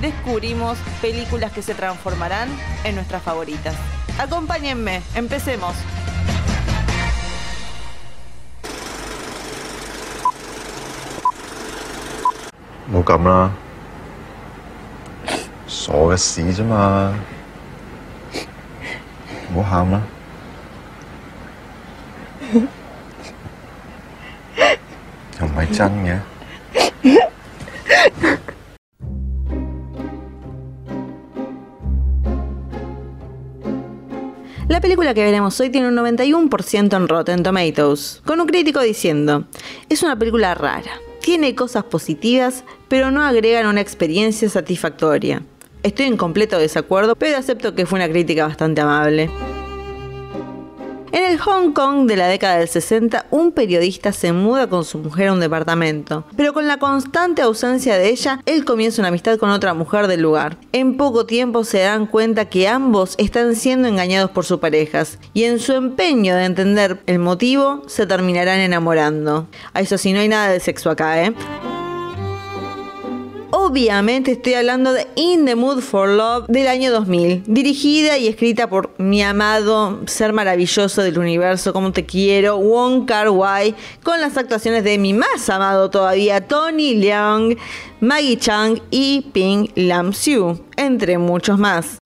descubrimos películas que se transformarán en nuestras favoritas. Acompáñenme, empecemos.冇咁啦，傻嘅事啫嘛，唔好喊啦。又唔系真嘅。 Película que veremos hoy tiene un 91% en Rotten Tomatoes, con un crítico diciendo, es una película rara, tiene cosas positivas, pero no agregan una experiencia satisfactoria. Estoy en completo desacuerdo, pero acepto que fue una crítica bastante amable. En el Hong Kong de la década del 60, un periodista se muda con su mujer a un departamento, pero con la constante ausencia de ella, él comienza una amistad con otra mujer del lugar. En poco tiempo se dan cuenta que ambos están siendo engañados por sus parejas, y en su empeño de entender el motivo, se terminarán enamorando. A eso sí, no hay nada de sexo acá, ¿eh? Obviamente estoy hablando de In the Mood for Love del año 2000, dirigida y escrita por mi amado ser maravilloso del universo, como te quiero, Wong Kar Wai, con las actuaciones de mi más amado todavía Tony Leung, Maggie Chang y Ping Lam Siu, entre muchos más.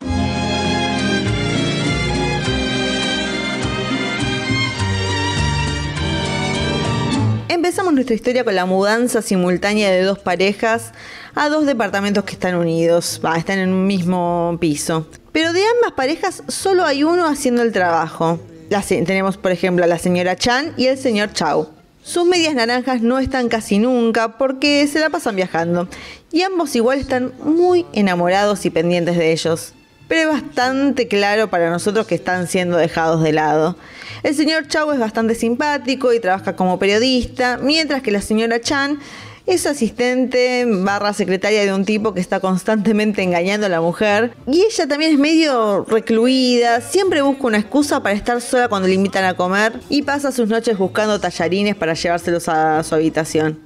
Empezamos nuestra historia con la mudanza simultánea de dos parejas a dos departamentos que están unidos, están en un mismo piso. Pero de ambas parejas solo hay uno haciendo el trabajo. Tenemos, por ejemplo, a la señora Chan y el señor Chao. Sus medias naranjas no están casi nunca porque se la pasan viajando. Y ambos igual están muy enamorados y pendientes de ellos. Pero es bastante claro para nosotros que están siendo dejados de lado. El señor Chao es bastante simpático y trabaja como periodista, mientras que la señora Chan es asistente barra secretaria de un tipo que está constantemente engañando a la mujer. Y ella también es medio recluida, siempre busca una excusa para estar sola cuando le invitan a comer y pasa sus noches buscando tallarines para llevárselos a su habitación.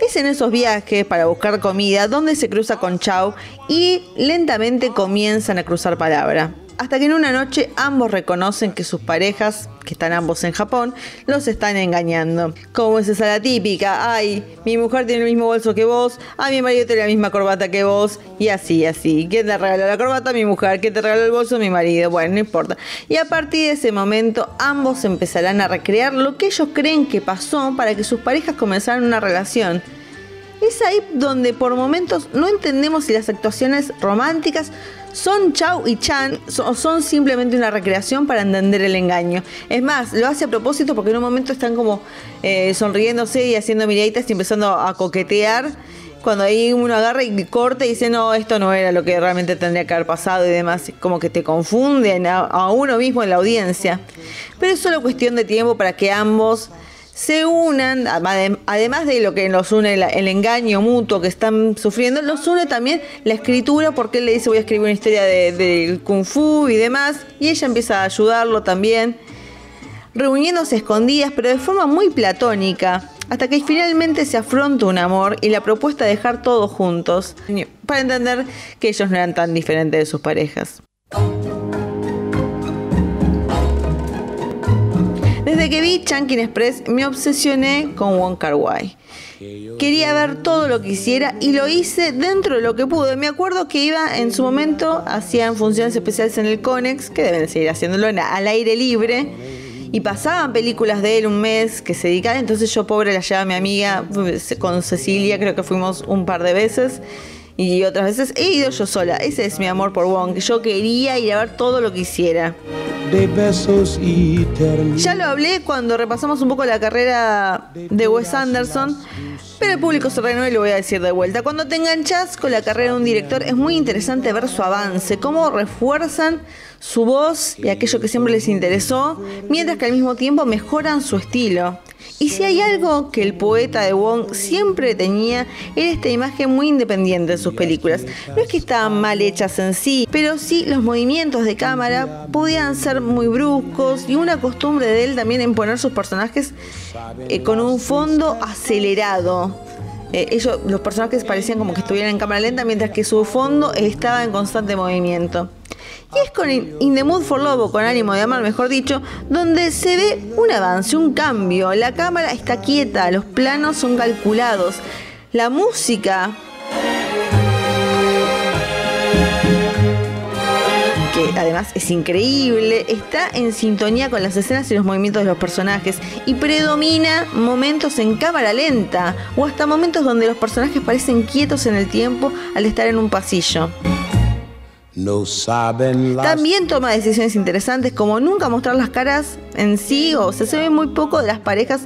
Es en esos viajes para buscar comida donde se cruza con Chao y lentamente comienzan a cruzar palabra. Hasta que en una noche ambos reconocen que sus parejas, que están ambos en Japón, los están engañando. Como es esa la típica, ay, mi mujer tiene el mismo bolso que vos, a mi marido tiene la misma corbata que vos, y así, así. ¿Quién te regaló la corbata? Mi mujer. ¿Quién te regaló el bolso? Mi marido. Bueno, no importa. Y a partir de ese momento, ambos empezarán a recrear lo que ellos creen que pasó para que sus parejas comenzaran una relación. Es ahí donde por momentos no entendemos si las actuaciones románticas son Chao y Chan o son simplemente una recreación para entender el engaño. Es más, lo hace a propósito porque en un momento están como eh, sonriéndose y haciendo miraditas y empezando a coquetear. Cuando ahí uno agarra y corta y dice, no, esto no era lo que realmente tendría que haber pasado y demás, como que te confunden a uno mismo en la audiencia. Pero es solo cuestión de tiempo para que ambos se unan, adem- además de lo que los une el, engaño mutuo que están sufriendo, los une también la escritura, porque él le dice voy a escribir una historia de- del kung fu y demás, y ella empieza a ayudarlo también, reuniéndose escondidas, pero de forma muy platónica, hasta que finalmente se afronta un amor y la propuesta de dejar todos juntos, para entender que ellos no eran tan diferentes de sus parejas. Que vi Chunkin Express me obsesioné con Wong Kar Wai. Quería ver todo lo que hiciera y lo hice dentro de lo que pude. Me acuerdo que iba en su momento, hacían funciones especiales en el Conex, que deben seguir haciéndolo al aire libre. Y pasaban películas de él un mes que se dedicaban. Entonces yo, pobre, la llevaba a mi amiga con Cecilia, creo que fuimos un par de veces. Y otras veces he ido yo sola. Ese es mi amor por Wong, yo quería ir a ver todo lo que hiciera. de besos eternos. Ya lo hablé cuando repasamos un poco la carrera de Wes Anderson, pero el público se renueva y lo voy a decir de vuelta. Cuando te enganchas con la carrera de un director es muy interesante ver su avance, cómo refuerzan su voz y aquello que siempre les interesó, mientras que al mismo tiempo mejoran su estilo. Y si hay algo que el poeta de Wong siempre tenía, era esta imagen muy independiente de sus películas. No es que estaban mal hechas en sí, pero sí los movimientos de cámara podían ser muy bruscos y una costumbre de él también en poner sus personajes eh, con un fondo acelerado. Eh, ellos, los personajes parecían como que estuvieran en cámara lenta, mientras que su fondo estaba en constante movimiento. Y es con In the Mood for Love, o con ánimo de amar, mejor dicho, donde se ve un avance, un cambio. La cámara está quieta, los planos son calculados. La música además es increíble, está en sintonía con las escenas y los movimientos de los personajes y predomina momentos en cámara lenta o hasta momentos donde los personajes parecen quietos en el tiempo al estar en un pasillo. También toma decisiones interesantes como nunca mostrar las caras en sí, o sea, se ve muy poco de las parejas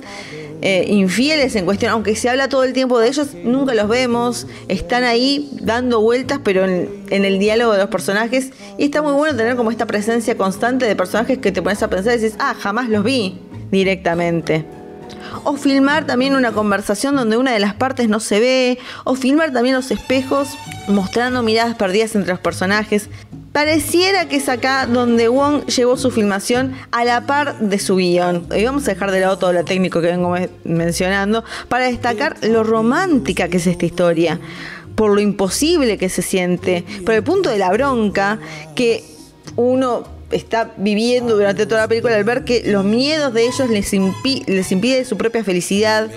eh, infieles en cuestión, aunque se habla todo el tiempo de ellos, nunca los vemos, están ahí dando vueltas, pero en, en el diálogo de los personajes, y está muy bueno tener como esta presencia constante de personajes que te pones a pensar y dices, ah, jamás los vi directamente. O filmar también una conversación donde una de las partes no se ve. O filmar también los espejos mostrando miradas perdidas entre los personajes. Pareciera que es acá donde Wong llevó su filmación a la par de su guion. Y vamos a dejar de lado todo lo técnico que vengo me- mencionando para destacar lo romántica que es esta historia. Por lo imposible que se siente. Por el punto de la bronca que uno está viviendo durante toda la película al ver que los miedos de ellos les, impi- les impide su propia felicidad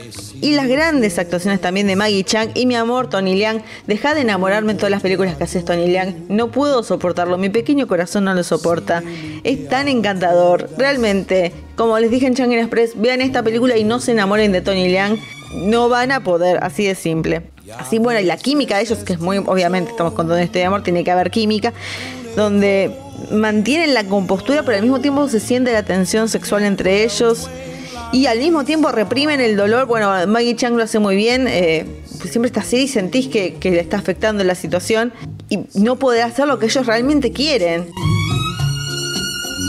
y las grandes actuaciones también de Maggie Chang y mi amor Tony Leung deja de enamorarme en todas las películas que haces Tony Leung no puedo soportarlo mi pequeño corazón no lo soporta. Es tan encantador realmente. Como les dije en Chang'e Express vean esta película y no se enamoren de Tony Leung no van a poder así de simple. Así bueno y la química de ellos que es muy obviamente estamos contando este de amor tiene que haber química donde mantienen la compostura, pero al mismo tiempo se siente la tensión sexual entre ellos. Y al mismo tiempo reprimen el dolor. Bueno, Maggie Chang lo hace muy bien. eh, pues siempre está así y sentís que, que le está afectando la situación. Y no poder hacer lo que ellos realmente quieren.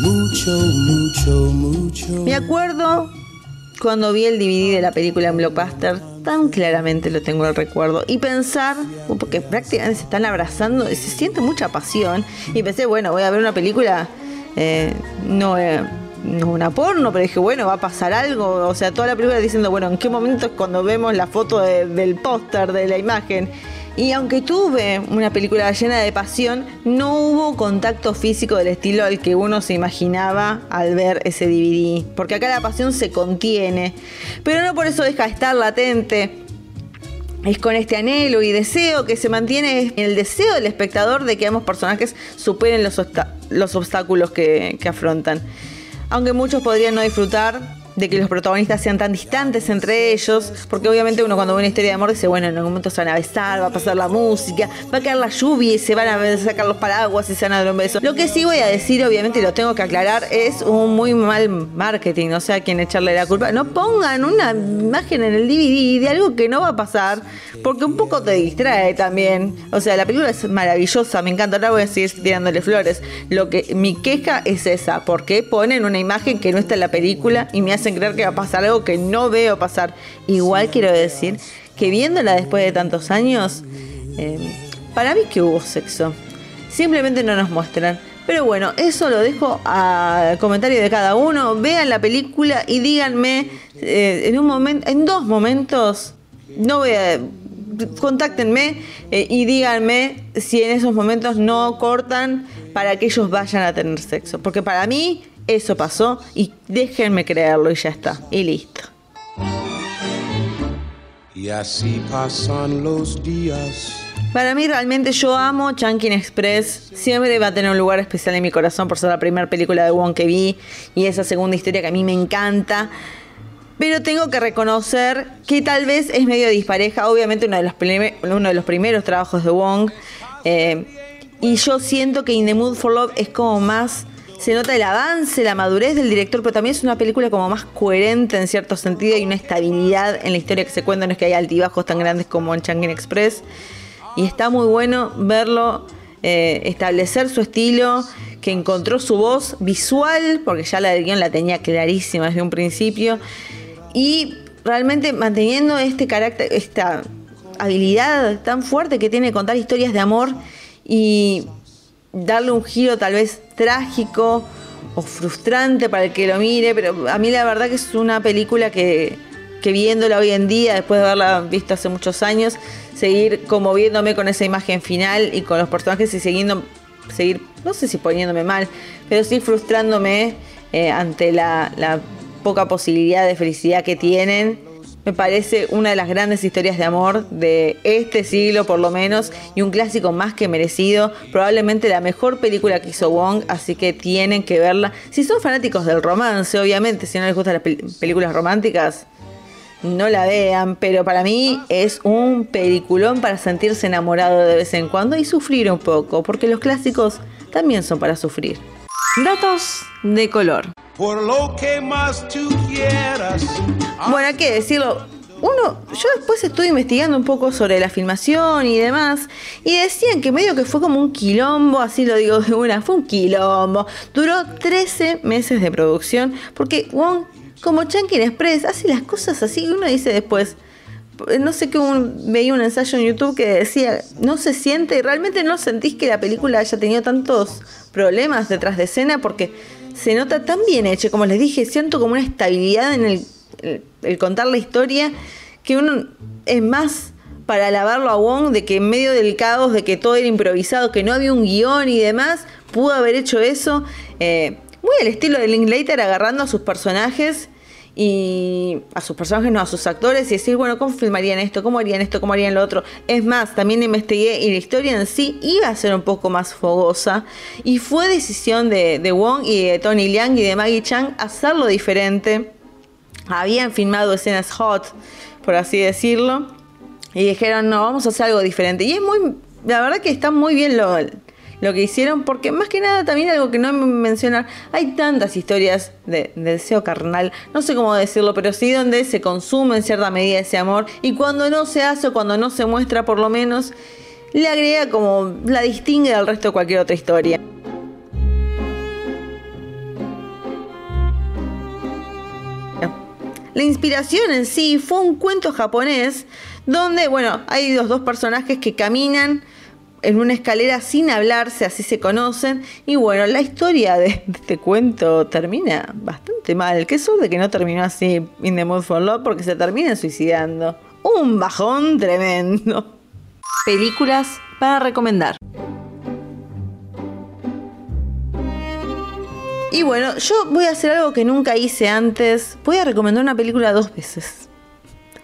mucho, mucho, mucho. Me acuerdo cuando vi el DVD de la película en Blockbuster, tan claramente lo tengo el recuerdo. Y pensar, porque prácticamente se están abrazando, y se siente mucha pasión. Y pensé, bueno, voy a ver una película, eh, no, eh, no una porno, pero dije, bueno, va a pasar algo. O sea, toda la película diciendo, bueno, ¿en qué momento es cuando vemos la foto de- del póster, de la imagen? Y aunque tuve una película llena de pasión, no hubo contacto físico del estilo al que uno se imaginaba al ver ese DVD. Porque acá la pasión se contiene, pero no por eso deja de estar latente. Es con este anhelo y deseo que se mantiene el deseo del espectador de que ambos personajes superen los, obstáculos que afrontan. Aunque muchos podrían no disfrutar de que los protagonistas sean tan distantes entre ellos, porque obviamente uno cuando ve una historia de amor dice, bueno, en algún momento se van a besar, va a pasar la música, va a caer la lluvia y se van a sacar los paraguas y se van a dar un beso. Lo que sí voy a decir, obviamente, y lo tengo que aclarar, es un muy mal marketing, no sé a quién echarle la culpa. No pongan una imagen en el DVD de algo que no va a pasar, porque un poco te distrae también. O sea, la película es maravillosa, me encanta, ahora voy a seguir tirándole flores. Lo que mi queja es esa, porque ponen una imagen que no está en la película y me hacen creer que va a pasar algo que no veo pasar. Igual quiero decir que viéndola después de tantos años, eh, para mí que hubo sexo. Simplemente no nos muestran. Pero bueno, eso lo dejo al comentario de cada uno. Vean la película y díganme eh, en un momento, en dos momentos, no voy a contáctenme eh, y díganme si en esos momentos no cortan para que ellos vayan a tener sexo. Porque para mí eso pasó y déjenme creerlo y ya está. Y listo. Y así pasan los días. Para mí realmente yo amo Chunkin Express. Siempre va a tener un lugar especial en mi corazón por ser la primera película de Wong que vi y esa segunda historia que a mí me encanta. Pero tengo que reconocer que tal vez es medio dispareja. Obviamente uno de los, uno de los primeros trabajos de Wong. eh, y yo siento que In the Mood for Love es como más se nota el avance, la madurez del director, pero también es una película como más coherente en cierto sentido y una estabilidad en la historia que se cuenta, no es que hay altibajos tan grandes como en Changin Express. Y está muy bueno verlo eh, establecer su estilo, que encontró su voz visual, porque ya la del guion la tenía clarísima desde un principio, y realmente manteniendo este carácter, esta habilidad tan fuerte que tiene contar historias de amor y darle un giro tal vez trágico o frustrante para el que lo mire, pero a mí la verdad que es una película que, que viéndola hoy en día, después de haberla visto hace muchos años, seguir conmoviéndome con esa imagen final y con los personajes y siguiendo, seguir, no sé si poniéndome mal, pero sí frustrándome eh, ante la, la poca posibilidad de felicidad que tienen me parece una de las grandes historias de amor de este siglo por lo menos y un clásico más que merecido, probablemente la mejor película que hizo Wong, así que tienen que verla. Si son fanáticos del romance, obviamente, si no les gustan las películas románticas, no la vean, pero para mí es un peliculón para sentirse enamorado de vez en cuando y sufrir un poco, porque los clásicos también son para sufrir. Datos de color. Por lo que más tú quieras. Bueno, hay que decirlo. Uno, yo después estuve investigando un poco sobre la filmación y demás, y decían que medio que fue como un quilombo, así lo digo de una, fue un quilombo. Duró 13 meses de producción, porque Wong, como Chunkin Express, hace las cosas así, y uno dice después, no sé qué veía un ensayo en YouTube que decía, no se siente, realmente no sentís que la película haya tenido tantos problemas detrás de escena, porque se nota tan bien hecho, como les dije, siento como una estabilidad en el, contar la historia que uno es más para alabarlo a Wong de que en medio del caos, de que todo era improvisado, que no había un guion y demás, pudo haber hecho eso. Eh, muy al estilo de Linklater, agarrando a sus personajes y a sus personajes, no a sus actores, y decir, bueno, ¿cómo filmarían esto? ¿Cómo harían esto? ¿Cómo harían lo otro? Es más, también investigué y la historia en sí iba a ser un poco más fogosa, y fue decisión de, de Wong y de Tony Liang y de Maggie Chang hacerlo diferente. Habían filmado escenas hot, por así decirlo, y dijeron, no, vamos a hacer algo diferente. Y es muy, la verdad que está muy bien lo, lo que hicieron, porque más que nada también algo que no me mencionar, hay tantas historias de, deseo carnal, no sé cómo decirlo, pero sí donde se consume en cierta medida ese amor y cuando no se hace o cuando no se muestra por lo menos, le agrega como la distingue del resto de cualquier otra historia. La inspiración en sí fue un cuento japonés donde, bueno, hay los dos personajes que caminan en una escalera sin hablarse, así se conocen. Y bueno, la historia de, este cuento termina bastante mal. Qué suerte que no terminó así In the Mood for Love porque se termina suicidando. Un bajón tremendo. Películas para recomendar. Y bueno, yo voy a hacer algo que nunca hice antes. Voy a recomendar una película dos veces.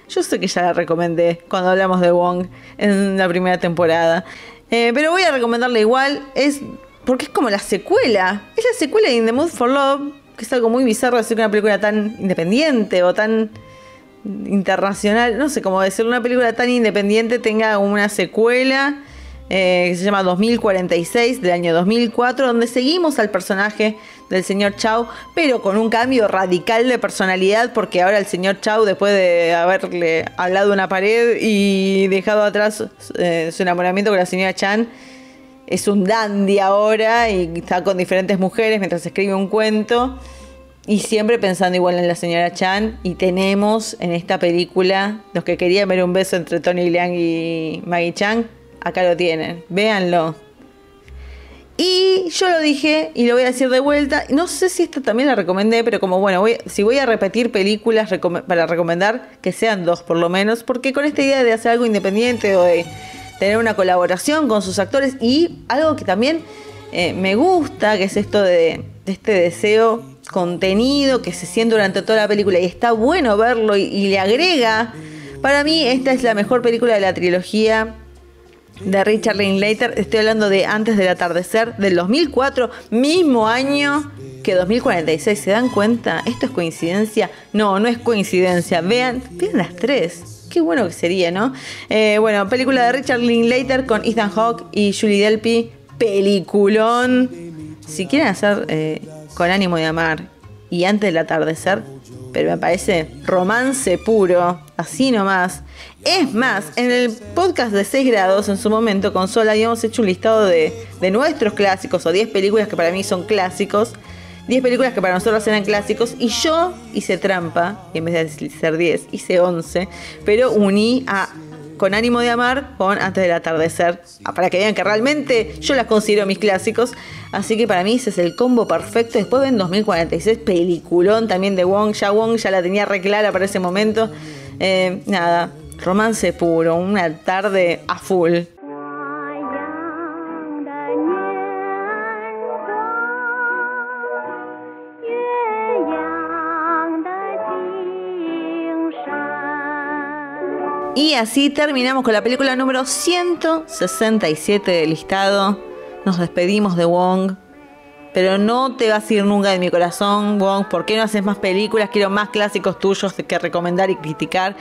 Yo sé que ya la recomendé cuando hablamos de Wong en la primera temporada. Eh, pero voy a recomendarle igual, es porque es como la secuela. Es la secuela de In the Mood for Love, que es algo muy bizarro decir que una película tan independiente o tan internacional, no sé cómo decir, una película tan independiente tenga una secuela eh, que se llama 2046 del año 2004, donde seguimos al personaje del señor Chau, pero con un cambio radical de personalidad, porque ahora el señor Chau, después de haberle hablado una pared y dejado atrás eh, su enamoramiento con la señora Chan, es un dandy ahora y está con diferentes mujeres mientras escribe un cuento. Y siempre pensando igual en la señora Chan. Y tenemos en esta película, los que querían ver un beso entre Tony Liang y Maggie Chan, acá lo tienen. Véanlo. Y yo lo dije y lo voy a decir de vuelta. No sé si esta también la recomendé, pero como bueno, si voy a repetir películas para recomendar, que sean dos por lo menos, porque con esta idea de hacer algo independiente o de tener una colaboración con sus actores y algo que también eh, me gusta, que es esto de, este deseo contenido que se siente durante toda la película y está bueno verlo y le agrega. Para mí esta es la mejor película de la trilogía de Richard Linklater. Estoy hablando de Antes del atardecer del 2004, mismo año que 2046. ¿Se dan cuenta? ¿Esto es coincidencia? No, no es coincidencia. Vean, vean las tres. Qué bueno que sería, ¿no? Eh, bueno, película de Richard Linklater con Ethan Hawke y Julie Delpy. Peliculón. si quieren hacer eh, con ánimo de amar y antes del atardecer, pero me parece romance puro, así nomás. Es más, en el podcast de 6 grados, en su momento, con Sol habíamos hecho un listado de, de nuestros clásicos o 10 películas que para mí son clásicos. 10 películas que para nosotros eran clásicos y yo hice trampa, y en vez de ser 10, hice 11, pero uní a con ánimo de amar con Antes del atardecer, para que vean que realmente yo las considero mis clásicos, así que para mí ese es el combo perfecto. Después ven 2046, peliculón también de Wong, ya Wong ya la tenía reclara para ese momento. Eh, nada, romance puro, una tarde a full. Y así terminamos con la película número 167 del listado. Nos despedimos de Wong. Pero no te vas a ir nunca de mi corazón, Wong. ¿Por qué no haces más películas? Quiero más clásicos tuyos que recomendar y criticar.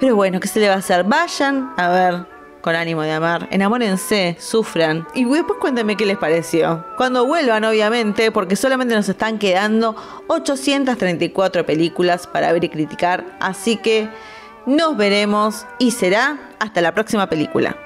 Pero bueno, ¿qué se le va a hacer? Vayan a ver con ánimo de amar. Enamórense, sufran. Y después cuéntenme qué les pareció. Cuando vuelvan, obviamente, porque solamente nos están quedando 834 películas para ver y criticar. Así que nos veremos y será hasta la próxima película.